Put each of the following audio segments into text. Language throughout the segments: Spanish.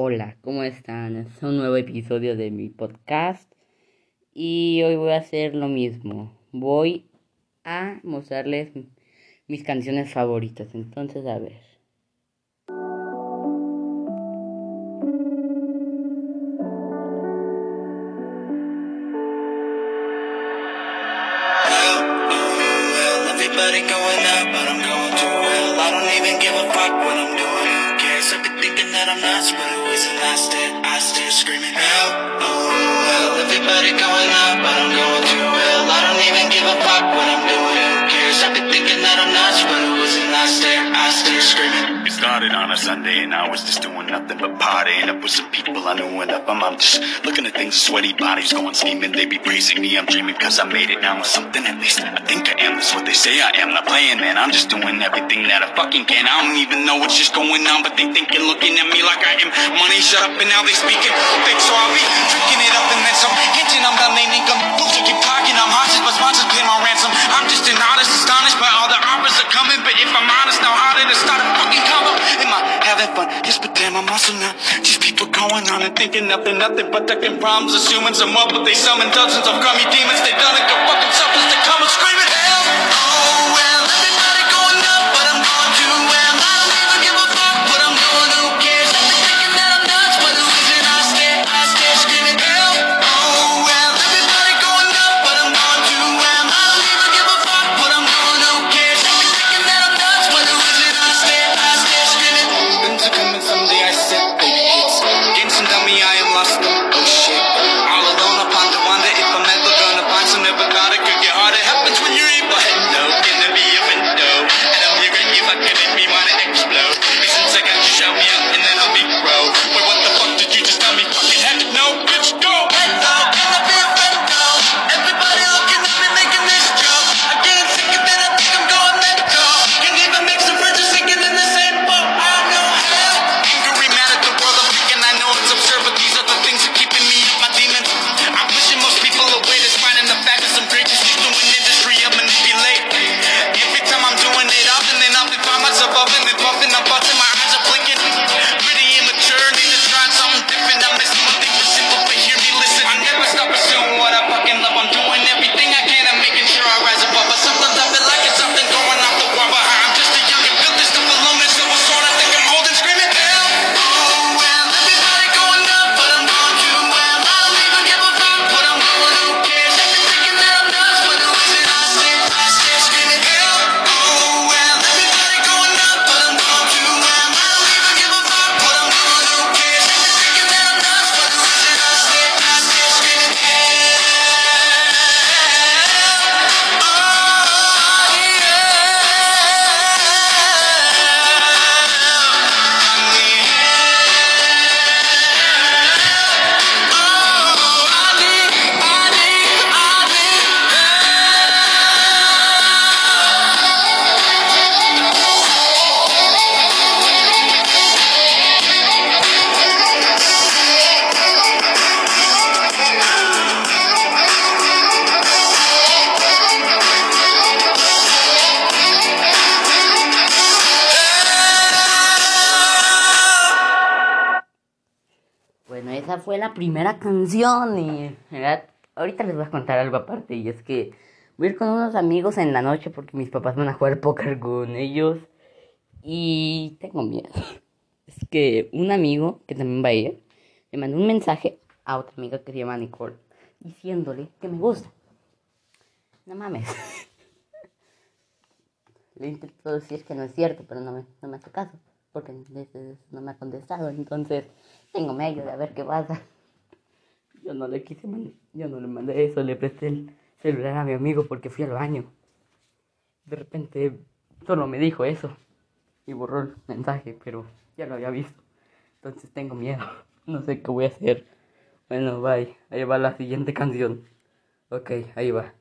Hola, ¿cómo están? Es un nuevo episodio de mi podcast y hoy voy a hacer lo mismo. Voy a mostrarles mis canciones favoritas. Entonces, a ver. days and I still, I still screaming help. Oh, everybody going up, I don't know. Sunday and I was just doing nothing but partying up with some people I knew and up. I'm, just looking at things, sweaty bodies going steaming. They be praising me, I'm dreaming cause I made it. Now I'm something at least. I think I am, that's what they say I am. Not playing, man, I'm just doing everything that I fucking can. I don't even know what's just going on, but they thinking, looking at me like I am. Money shut up and now they speaking. Fake so I'll be drinking it up and then some. Hinting I'm done, they think I'm keep talking. I'm hostage, but sponsors pay my ransom. I'm just an artist, astonished by all the offers are coming. But if I'm honest, now how did it start a fucking combo? Am I having fun? Yes, but damn, I'm also not. Just people going on and thinking nothing, nothing but ducking problems, assuming some more, but they summon dozens of crummy demons. They done it, go fucking selfless. La primera canción y ahorita les voy a contar algo aparte y es que voy a ir con unos amigos en la noche porque mis papás van a jugar póker con ellos y tengo miedo. Es que un amigo que también va a ir le mandó un mensaje a otra amiga que se llama Nicole diciéndole que me gusta. No mames. Le intento decir que no es cierto, pero no me, no me hace caso porque no me ha contestado. Entonces, tengo medio de a ver qué pasa. Yo no le quise yo no le mandé eso, le presté el celular a mi amigo porque fui al baño. De repente, solo me dijo eso y borró el mensaje, pero ya lo había visto. Entonces tengo miedo, no sé qué voy a hacer. Bueno, bye, ahí va la siguiente canción. Ok, ahí va.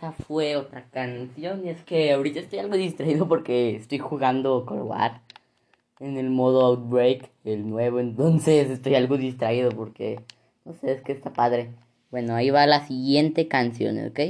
Esa fue otra canción. Y es que ahorita estoy algo distraído porque estoy jugando Cold War en el modo Outbreak, el nuevo. Entonces estoy algo distraído porque no sé, es que está padre. Bueno, ahí va la siguiente canción, ¿ok?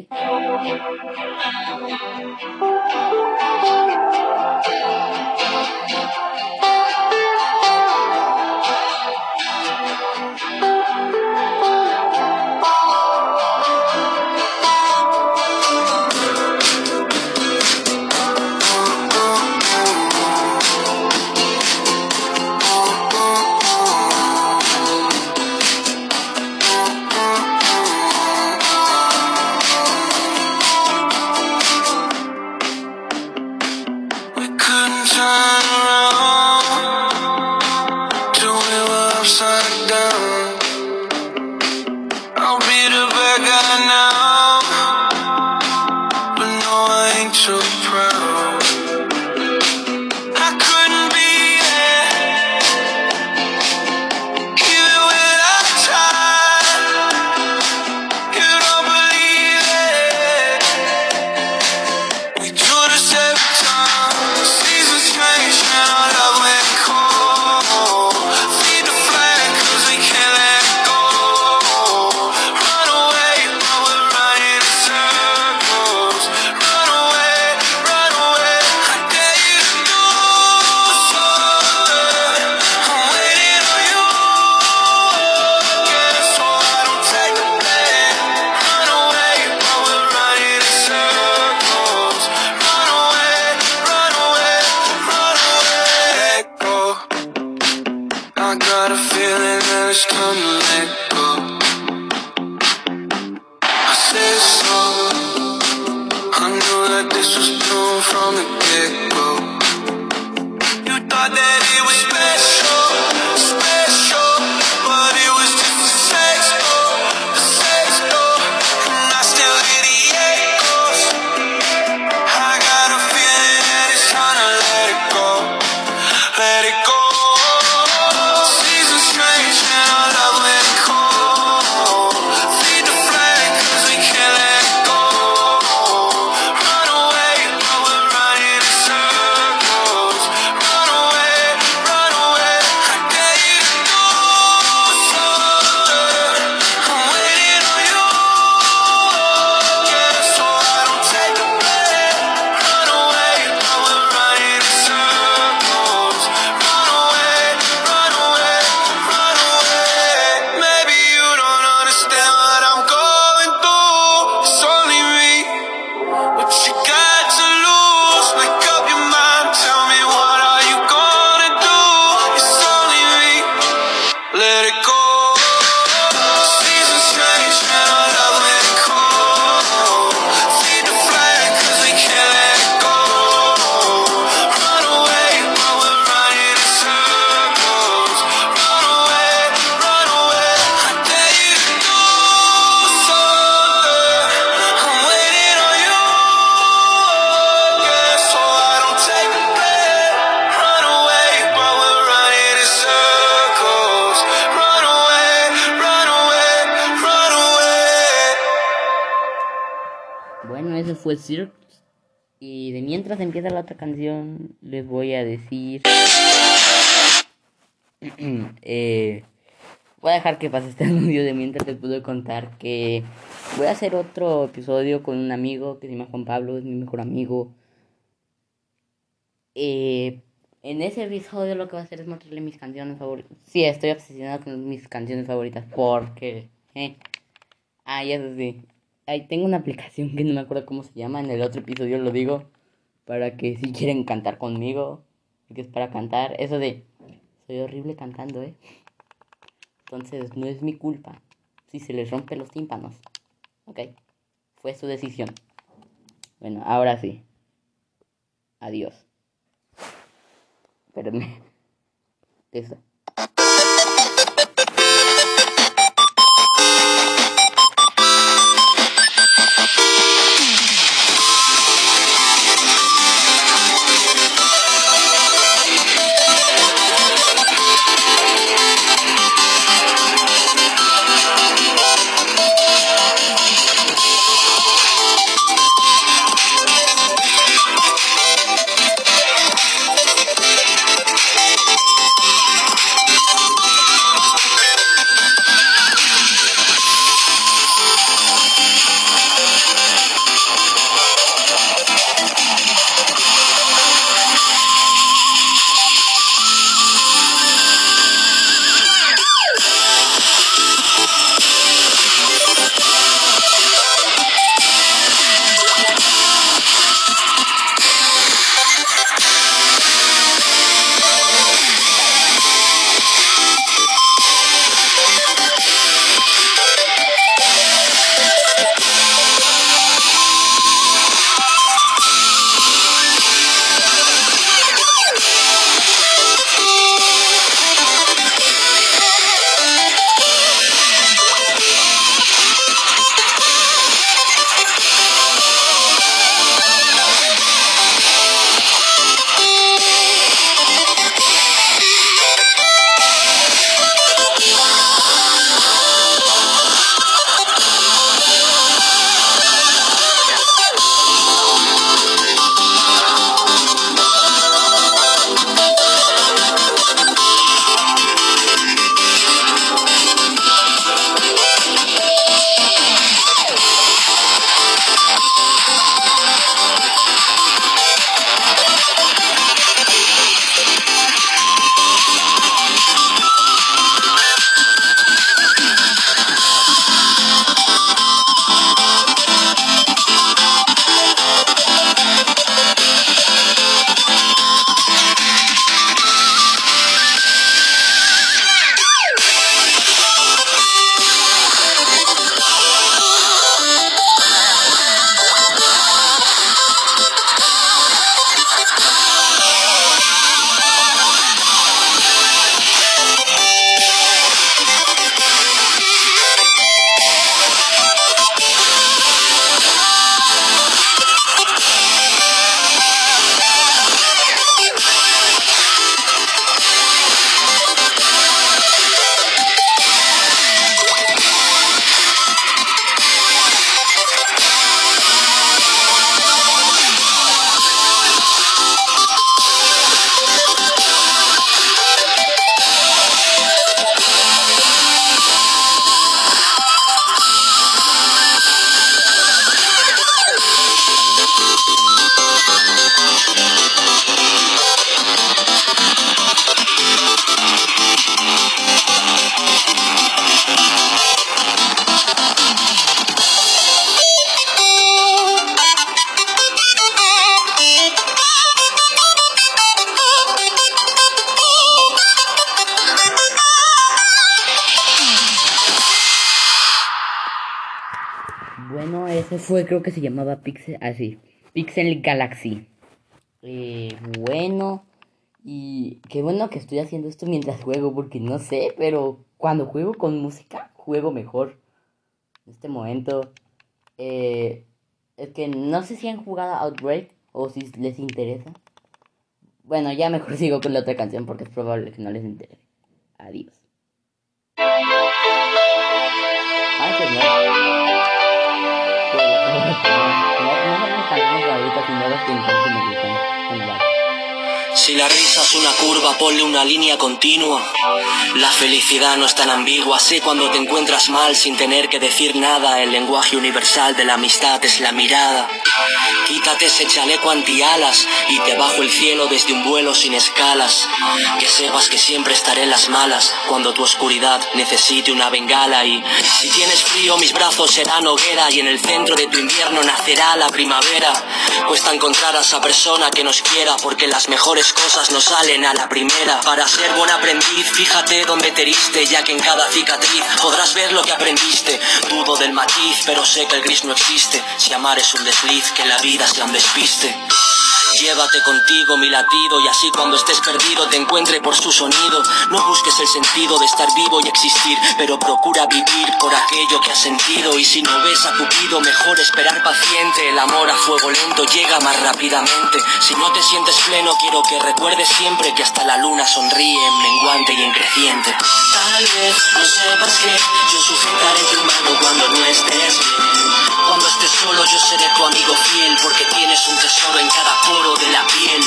Fue Cirque. Y de mientras empieza la otra canción, les voy a decir. eh, voy a dejar que pase este audio de mientras les puedo contar que voy a hacer otro episodio con un amigo que se llama Juan Pablo, es mi mejor amigo. Eh, en ese episodio lo que voy a hacer es mostrarle mis canciones favoritas. Sí, estoy obsesionado con mis canciones favoritas porque... Eh. Ah, ya sí. Ahí tengo una aplicación que no me acuerdo cómo se llama. En el otro episodio lo digo. Para que si quieren cantar conmigo. Que es para cantar. Eso de... Soy horrible cantando, ¿eh? Entonces no es mi culpa. Si se les rompe los tímpanos. Ok. Fue su decisión. Bueno, ahora sí. Adiós. Espérenme. Eso. Fue, creo que se llamaba Pixel, así, Pixel Galaxy. Eh, bueno, y qué bueno que estoy haciendo esto mientras juego, porque no sé, pero cuando juego con música, juego mejor. En este momento, eh, es que no sé si han jugado Outbreak o si les interesa. Bueno, ya mejor sigo con la otra canción porque es probable que no les interese. Adiós. Ay, mis canciones favoritas, sino las que entonces me gustan. Bueno, vale. Si la risa es una curva, ponle una línea continua. La felicidad no es tan ambigua, sé cuando te encuentras mal sin tener que decir nada. El lenguaje universal de la amistad es la mirada. Quítate ese chaleco antialas y te bajo el cielo desde un vuelo sin escalas. Que sepas que siempre estaré en las malas cuando tu oscuridad necesite una bengala. Y si tienes frío, mis brazos serán hoguera y en el centro de tu invierno nacerá la primavera. Cuesta encontrar a esa persona que nos quiera porque las mejores cosas no salen a la primera. Para ser buen aprendiz, fíjate dónde te heriste, ya que en cada cicatriz podrás ver lo que aprendiste. Dudo del matiz, pero sé que el gris no existe. Si amar es un desliz, que la vida sea un despiste. Llévate contigo mi latido y así cuando estés perdido te encuentre por su sonido. No busques el sentido de estar vivo y existir, pero procura vivir por aquello que has sentido. Y si no ves a Cupido, mejor esperar paciente. El amor a fuego lento llega más rápidamente. Si no te sientes pleno, quiero que recuerdes siempre que hasta la luna sonríe en menguante y en creciente. Tal vez no sepas que yo sujetaré tu mano cuando no estés bien. Cuando estés solo yo seré tu amigo fiel porque tienes un tesoro en cada poro de la piel.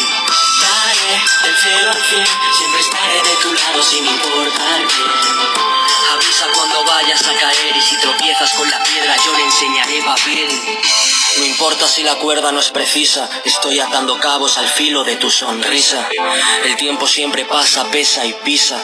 Del cero al siempre estaré de tu lado sin importar qué. Avisa cuando vayas a caer y si tropiezas con la piedra yo le enseñaré papel. No importa si la cuerda no es precisa, estoy atando cabos al filo de tu sonrisa. El tiempo siempre pasa, pesa y pisa.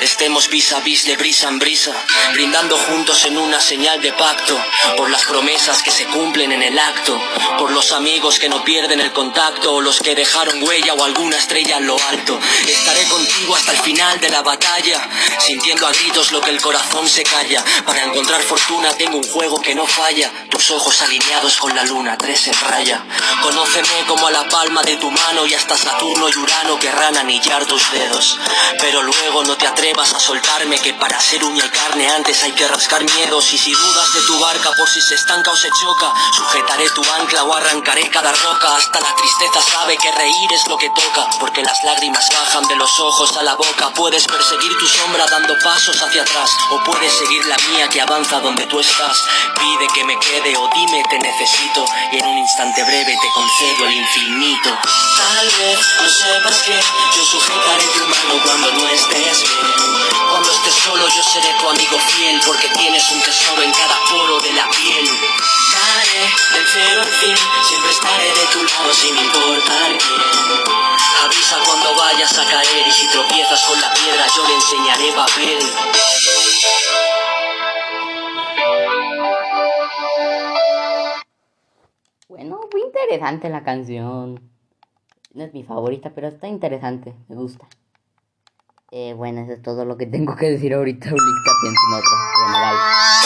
Estemos vis a vis de brisa en brisa, brindando juntos en una señal de pacto, por las promesas que se cumplen en el acto, por los amigos que no pierden el contacto, o los que dejaron huella o alguna estrella en lo alto. Estaré contigo hasta el final de la batalla, sintiendo a gritos lo que el corazón se calla. Para encontrar fortuna tengo un juego que no falla, tus ojos alineados con la luna, tres en raya. Conóceme como a la palma de tu mano y hasta Saturno y Urano querrán anillar tus dedos, pero luego no te atrevas a soltarme que para ser uña y carne antes hay que rascar miedos. Y si dudas de tu barca por si se estanca o se choca sujetaré tu ancla o arrancaré cada roca. Hasta la tristeza sabe que reír es lo que toca porque las lágrimas bajan de los ojos a la boca. Puedes perseguir tu sombra dando pasos hacia atrás o puedes seguir la mía que avanza donde tú estás. Pide que me quede o dime te necesito y en un instante breve te concedo el infinito tal vez no sepas que yo sujetaré tu mano cuando no estés bien cuando estés solo yo seré tu amigo fiel porque tienes un tesoro en cada poro de la piel. Daré del cero al fin, siempre estaré de tu lado sin importar quién. Avisa cuando vayas a caer y si tropiezas con la piedra yo le enseñaré papel. Bueno, muy interesante la canción. No es mi favorita, pero está interesante, me gusta. Eh, bueno, eso es todo lo que tengo que decir ahorita. Ahorita pienso en otro. Bueno, bye.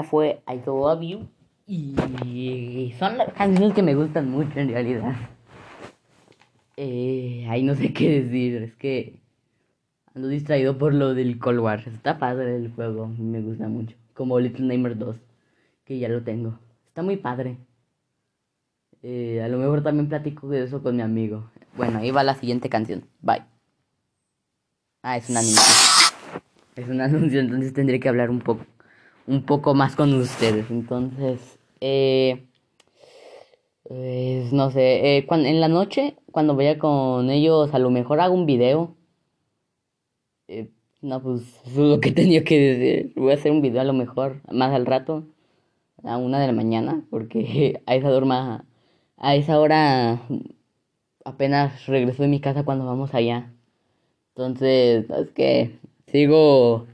Esa fue I Love You. Y son las canciones que me gustan mucho en realidad. Eh, ahí no sé qué decir, es que ando distraído por lo del Cold War. Está padre el juego, me gusta mucho. Como Little Nightmares 2, que ya lo tengo. Está muy padre. Eh, a lo mejor también platico de eso con mi amigo. Bueno, ahí va la siguiente canción. Bye. Ah, es un anuncio. Es un anuncio, entonces tendré que hablar un poco, un poco más con ustedes. Entonces, eh, pues, no sé, eh, cuan- en la noche, cuando vaya con ellos, a lo mejor hago un video. Eh, no, pues eso es lo que tenía que decir. Voy a hacer un video a lo mejor más al rato, a una de la mañana, porque a esa dorma, a esa hora apenas regreso de mi casa cuando vamos allá. Entonces, es que sigo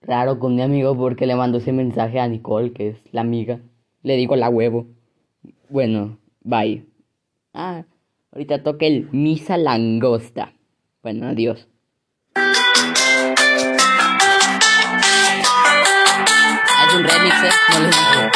raro con mi amigo porque le mando ese mensaje a Nicole, que es la amiga. Le digo la huevo. Bueno, bye. Ah, ahorita toca el Misa Langosta. Bueno, adiós. Es un remix, ¿eh? No.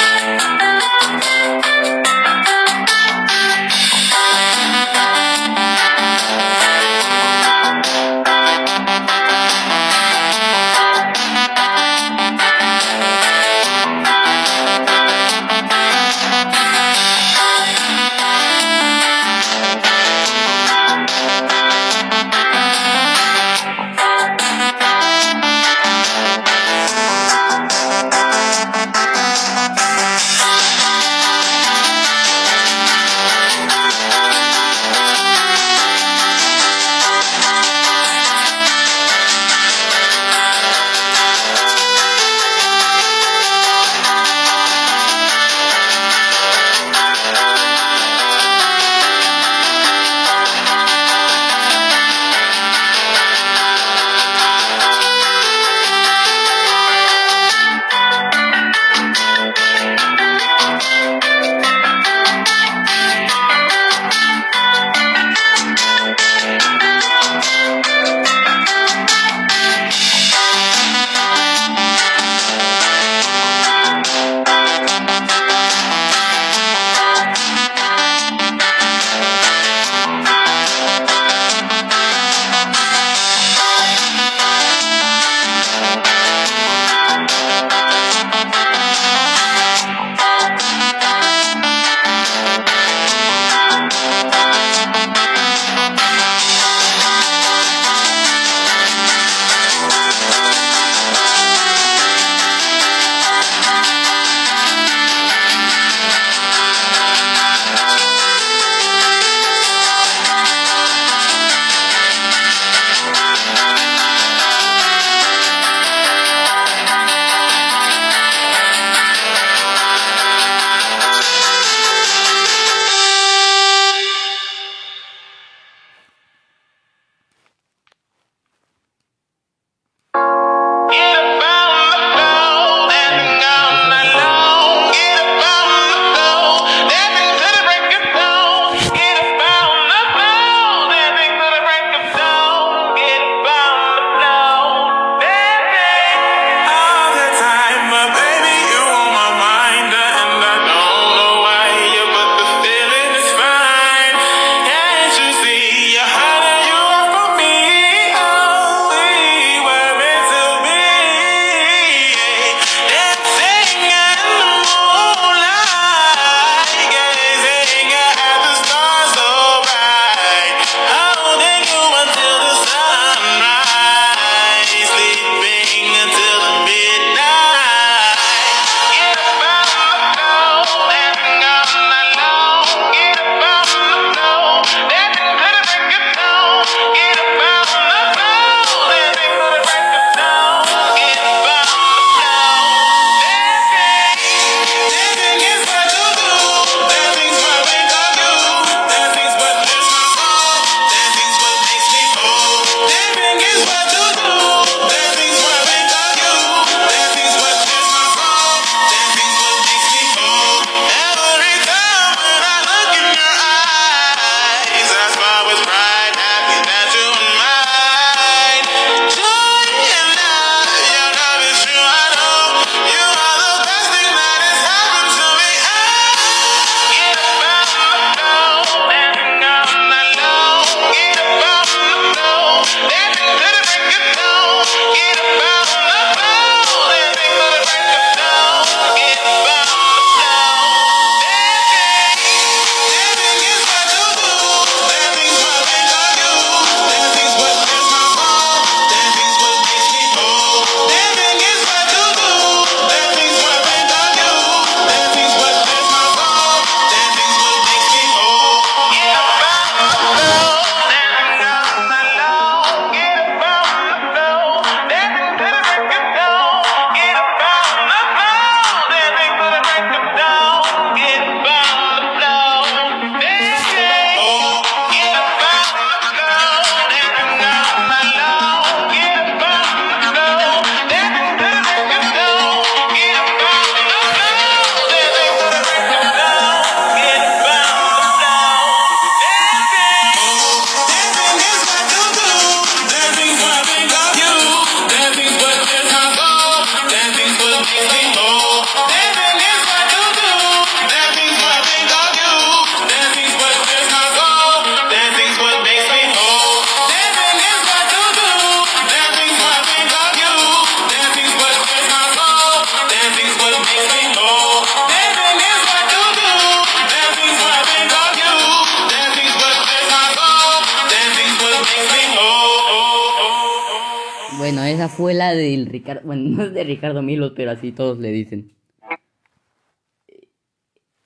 Del Ricardo, bueno, no es de Ricardo Milos, pero así todos le dicen.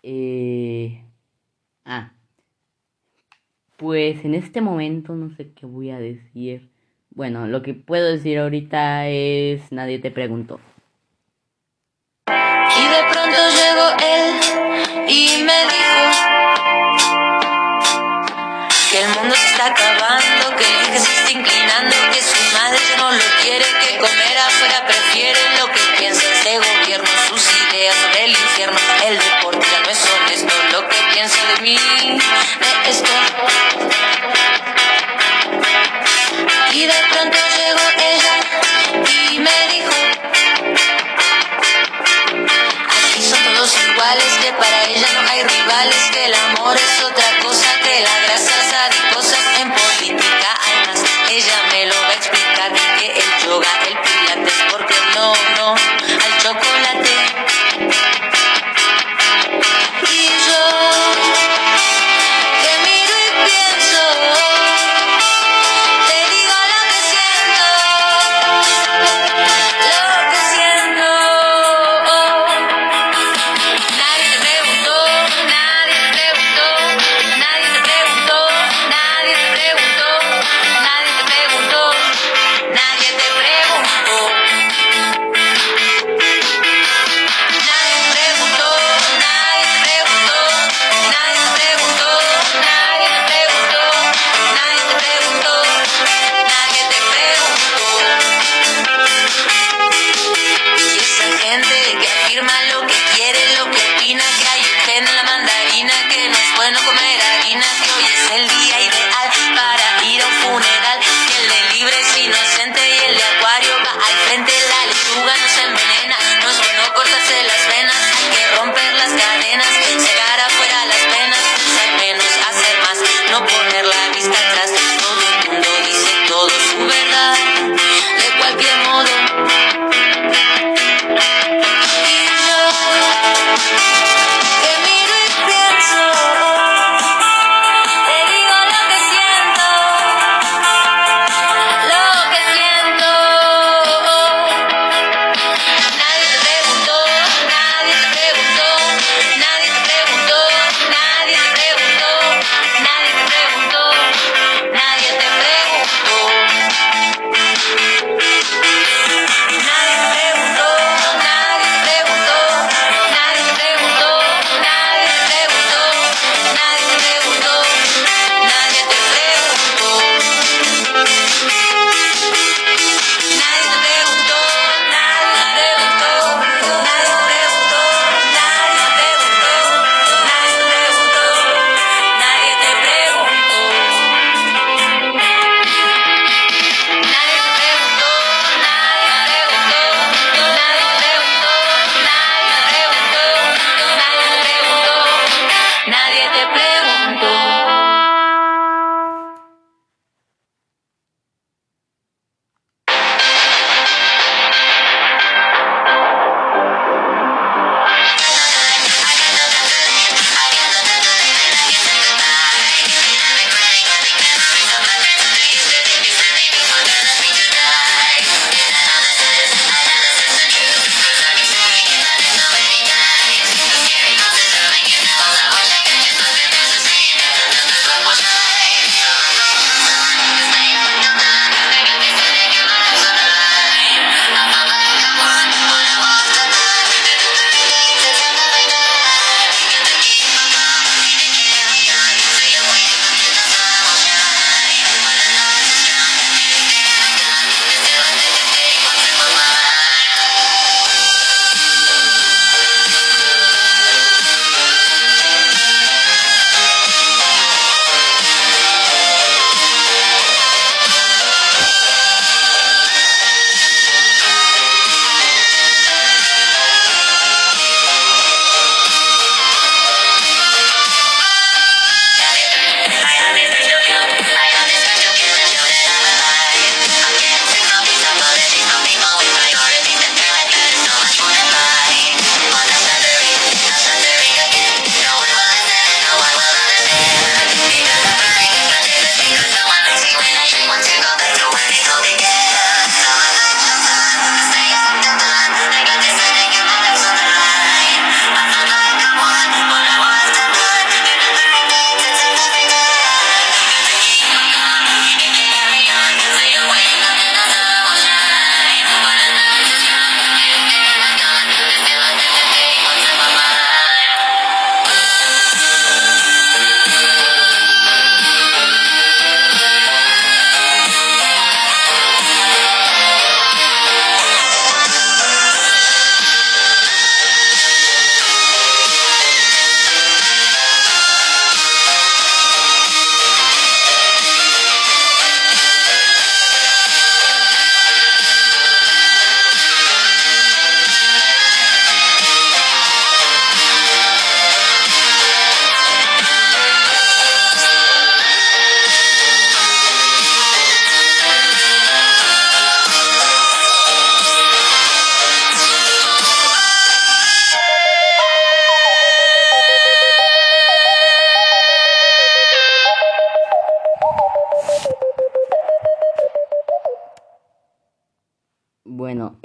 Eh, ah, pues en este momento no sé qué voy a decir. Bueno, lo que puedo decir ahorita es nadie te preguntó. Y de pronto llegó él y me el deporte ya no es honesto, lo que piensa de mí,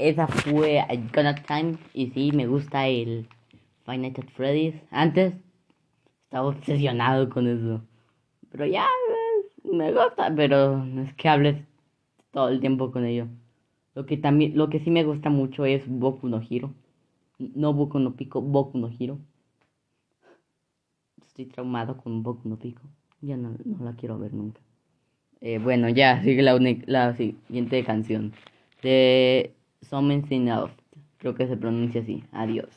esa fue Iconic Time y sí, me gusta el Five Nights at Freddy's. Antes estaba obsesionado con eso. Pero ya eh, me gusta, pero no es que hables todo el tiempo con ello. Lo que también, lo que sí me gusta mucho es Boku no Hiro. No Boku no Pico, Boku no Hiro. Estoy traumado con Boku no Pico. Ya no, no la quiero ver nunca. Eh, bueno, ya sigue la, la siguiente canción. De Something Else. Creo que se pronuncia así. Adiós.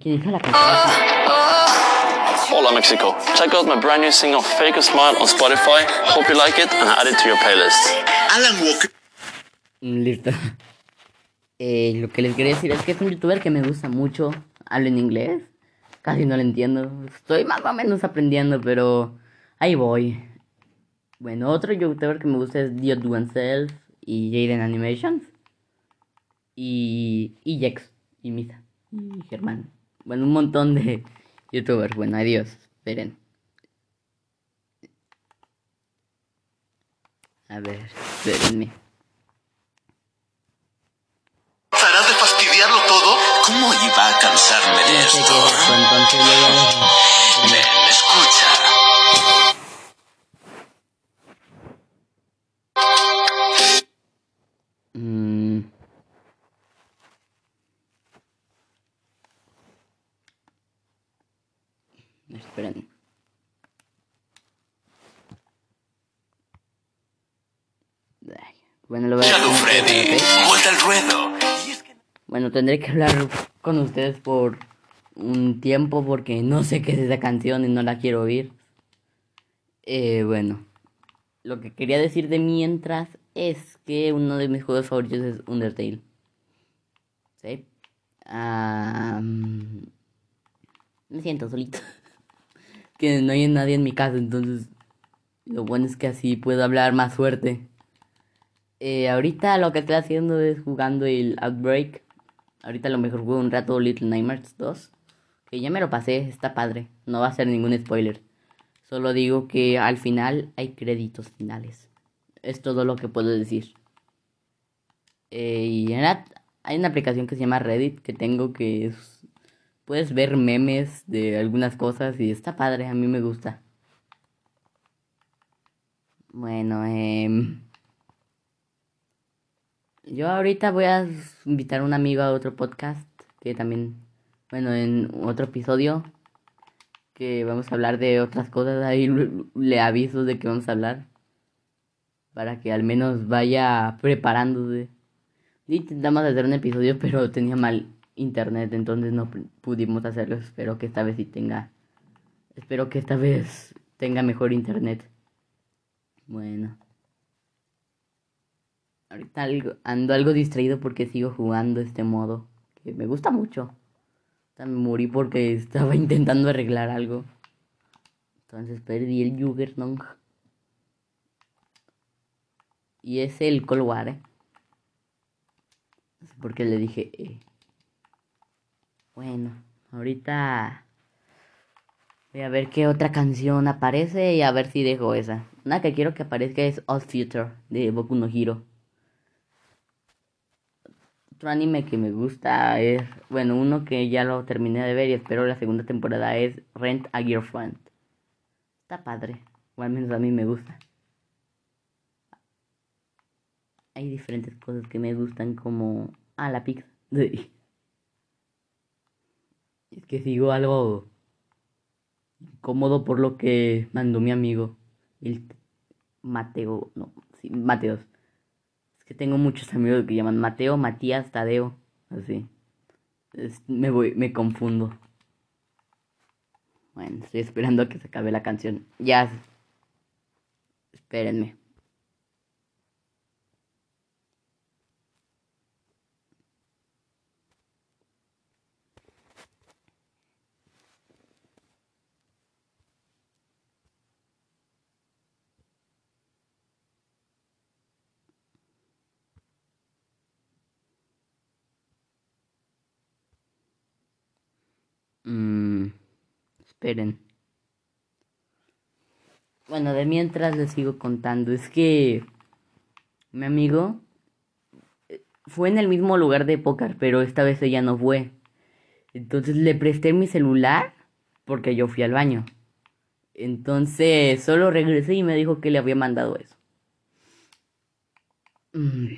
Quien hizo la canción. Hola Mexico. Check out my brand new single Fake a Smile on Spotify. Hope you like it and add it to your playlist. Alan Walker. Mm, Listo. Eh, lo que les quería decir es que es un youtuber que me gusta mucho. Habla en inglés. Casi no lo entiendo. Estoy más o menos aprendiendo, pero ahí voy. Bueno, otro youtuber que me gusta es Diot Oneself y Jaden Animations. Y, y Jex y Misa y Germán. Bueno, un montón de youtubers. Bueno, adiós. Esperen. A ver, espérenme. ¿Parar de fastidiarlo todo? ¿Cómo iba a cansarme de No sé qué esto? es entonces. Ven, escucha. Esperen. Bueno, lo voy a Shadow Freddy, ¿ok? vuelta al ruedo. Bueno, tendré que hablar con ustedes por un tiempo porque no sé qué es esa canción y no la quiero oír. Eh, bueno, lo que quería decir de mientras es que uno de mis juegos favoritos es Undertale. ¿Sí? Ah, mm, me siento solito. que no hay nadie en mi casa, entonces lo bueno es que así puedo hablar más fuerte. Eh, ahorita lo que estoy haciendo es jugando el Outbreak. Ahorita lo mejor juego un rato Little Nightmares 2. Que ya me lo pasé, está padre. No va a ser ningún spoiler. Solo digo que al final hay créditos finales. Es todo lo que puedo decir. Eh, y en at- Hay una aplicación que se llama Reddit que tengo que es... Puedes ver memes de algunas cosas y está padre, a mí me gusta. Bueno, eh... Yo ahorita voy a invitar a un amigo a otro podcast que también, bueno, en otro episodio que vamos a hablar de otras cosas, ahí le aviso de que vamos a hablar para que al menos vaya preparándose. Intentamos hacer un episodio, pero tenía mal internet, entonces no pudimos hacerlo. Espero que esta vez sí tenga, espero que esta vez tenga mejor internet. Bueno. Ahorita ando algo distraído porque sigo jugando este modo. Que me gusta mucho. Me morí porque estaba intentando arreglar algo. Entonces perdí el Juggernaut. Y es el Colwar, ¿eh? Porque le dije... Eh. Bueno, ahorita... Voy a ver qué otra canción aparece y a ver si dejo esa. Una que quiero que aparezca es Odd Future de Boku no Hero. Otro anime que me gusta es, bueno, uno que ya lo terminé de ver y espero la segunda temporada es Rent a Girlfriend. Está padre, o al menos a mí me gusta. Hay diferentes cosas que me gustan como... Ah, la pizza. Es que sigo algo incómodo por lo que mandó mi amigo. El Mateo, no, sí, Mateos que tengo muchos amigos que llaman Mateo, Matías, Tadeo, así. me voy, me confundo. Bueno, estoy esperando a que se acabe la canción. Ya. Espérenme. Mmm, esperen. Bueno, de mientras les sigo contando. Es que mi amigo eh, fue en el mismo lugar de póker, pero esta vez ella no fue. Entonces le presté mi celular porque yo fui al baño. Entonces solo regresé y me dijo que le había mandado eso. Mm,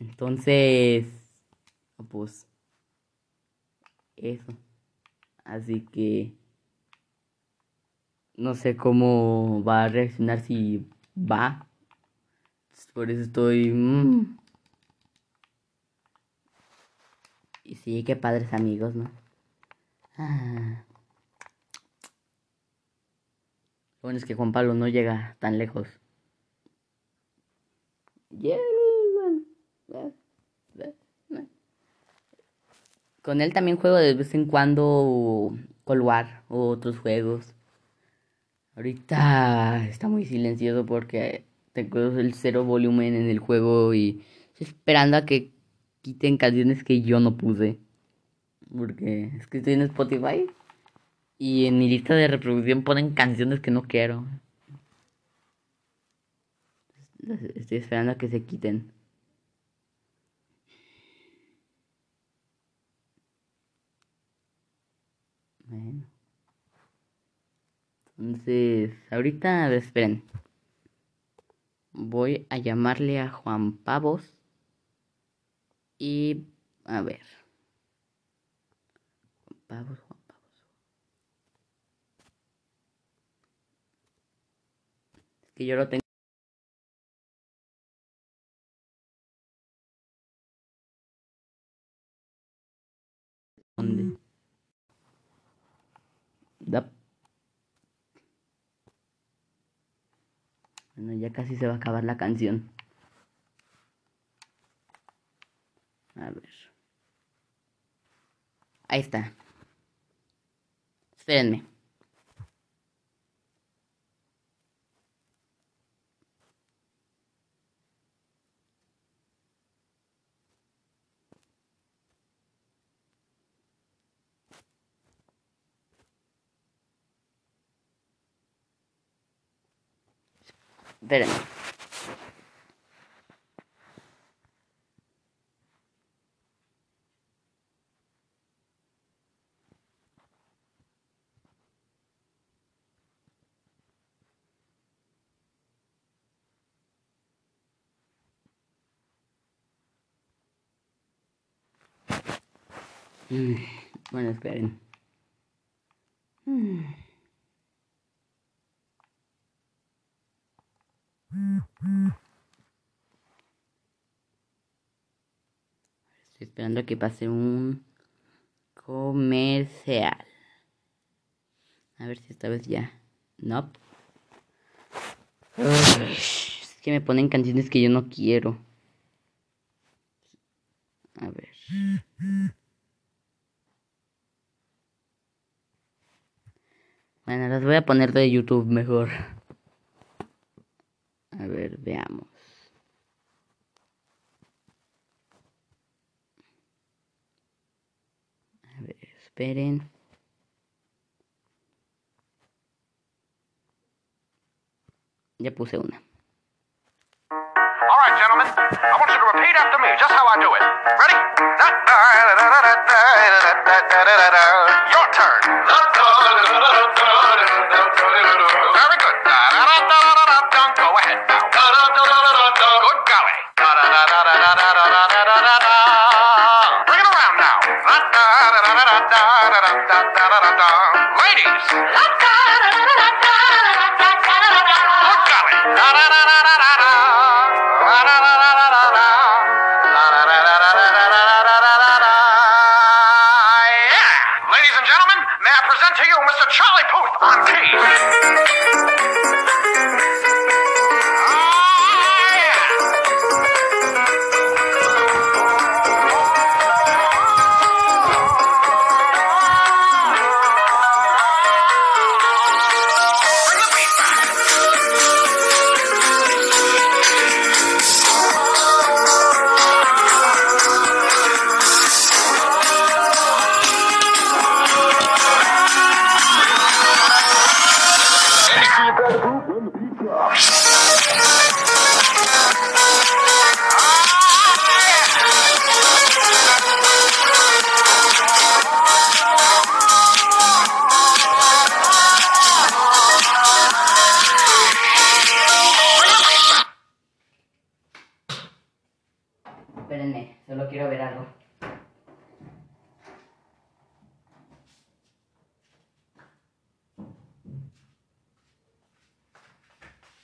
entonces, pues, eso. Así que no sé cómo va a reaccionar si va. Por eso estoy... Mm. Y sí, qué padres amigos, ¿no? Ah. Bueno, es que Juan Pablo no llega tan lejos. Con él también juego de vez en cuando Colwar o otros juegos. Ahorita está muy silencioso porque tengo el cero volumen en el juego y estoy esperando a que quiten canciones que yo no puse. Porque es que estoy en Spotify y en mi lista de reproducción ponen canciones que no quiero. Estoy esperando a que se quiten. Bueno. Entonces, ahorita, esperen. Voy a llamarle a Juan Pavos. Y, a ver. Juan Pavos, Juan Pavos. Que yo lo tengo. Bueno, ya casi se va a acabar la canción. A ver. Ahí está. Espérenme. Verán. Mm, bueno, esperen. Mm. Estoy esperando que pase un comercial. A ver si esta vez ya. No. Es que me ponen canciones que yo no quiero. A ver. Bueno, las voy a poner de YouTube mejor. A ver, veamos. A ver, esperen. Ya puse una. All right, gentlemen. I want you to repeat after me, just how I do it. Ready? Your turn. Very good. Let's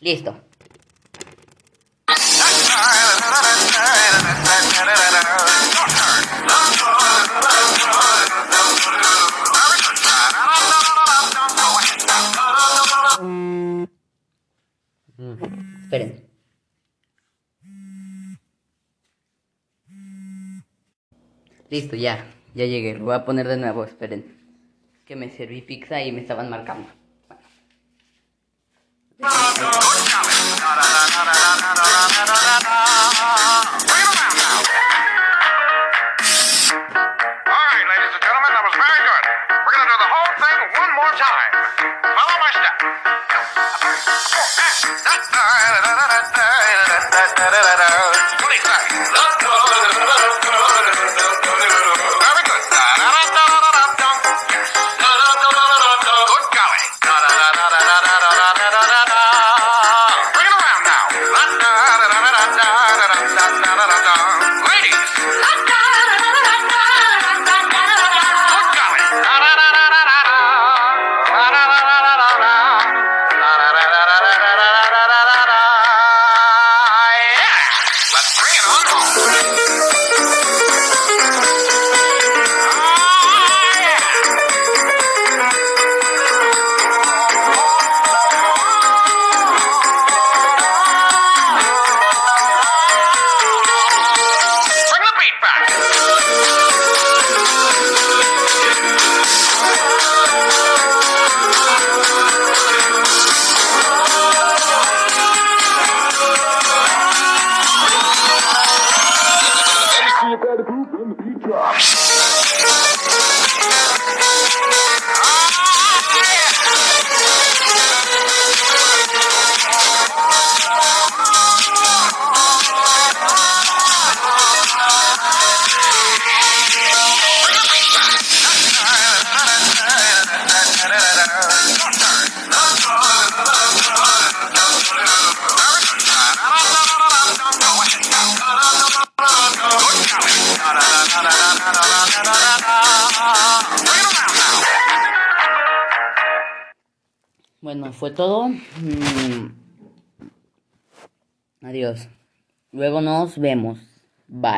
Listo. Esperen. Listo, ya. Ya llegué. Lo voy a poner de nuevo, esperen. Es que me serví pizza y me estaban marcando. Fue todo. Mm. Adiós. Luego nos vemos. Bye.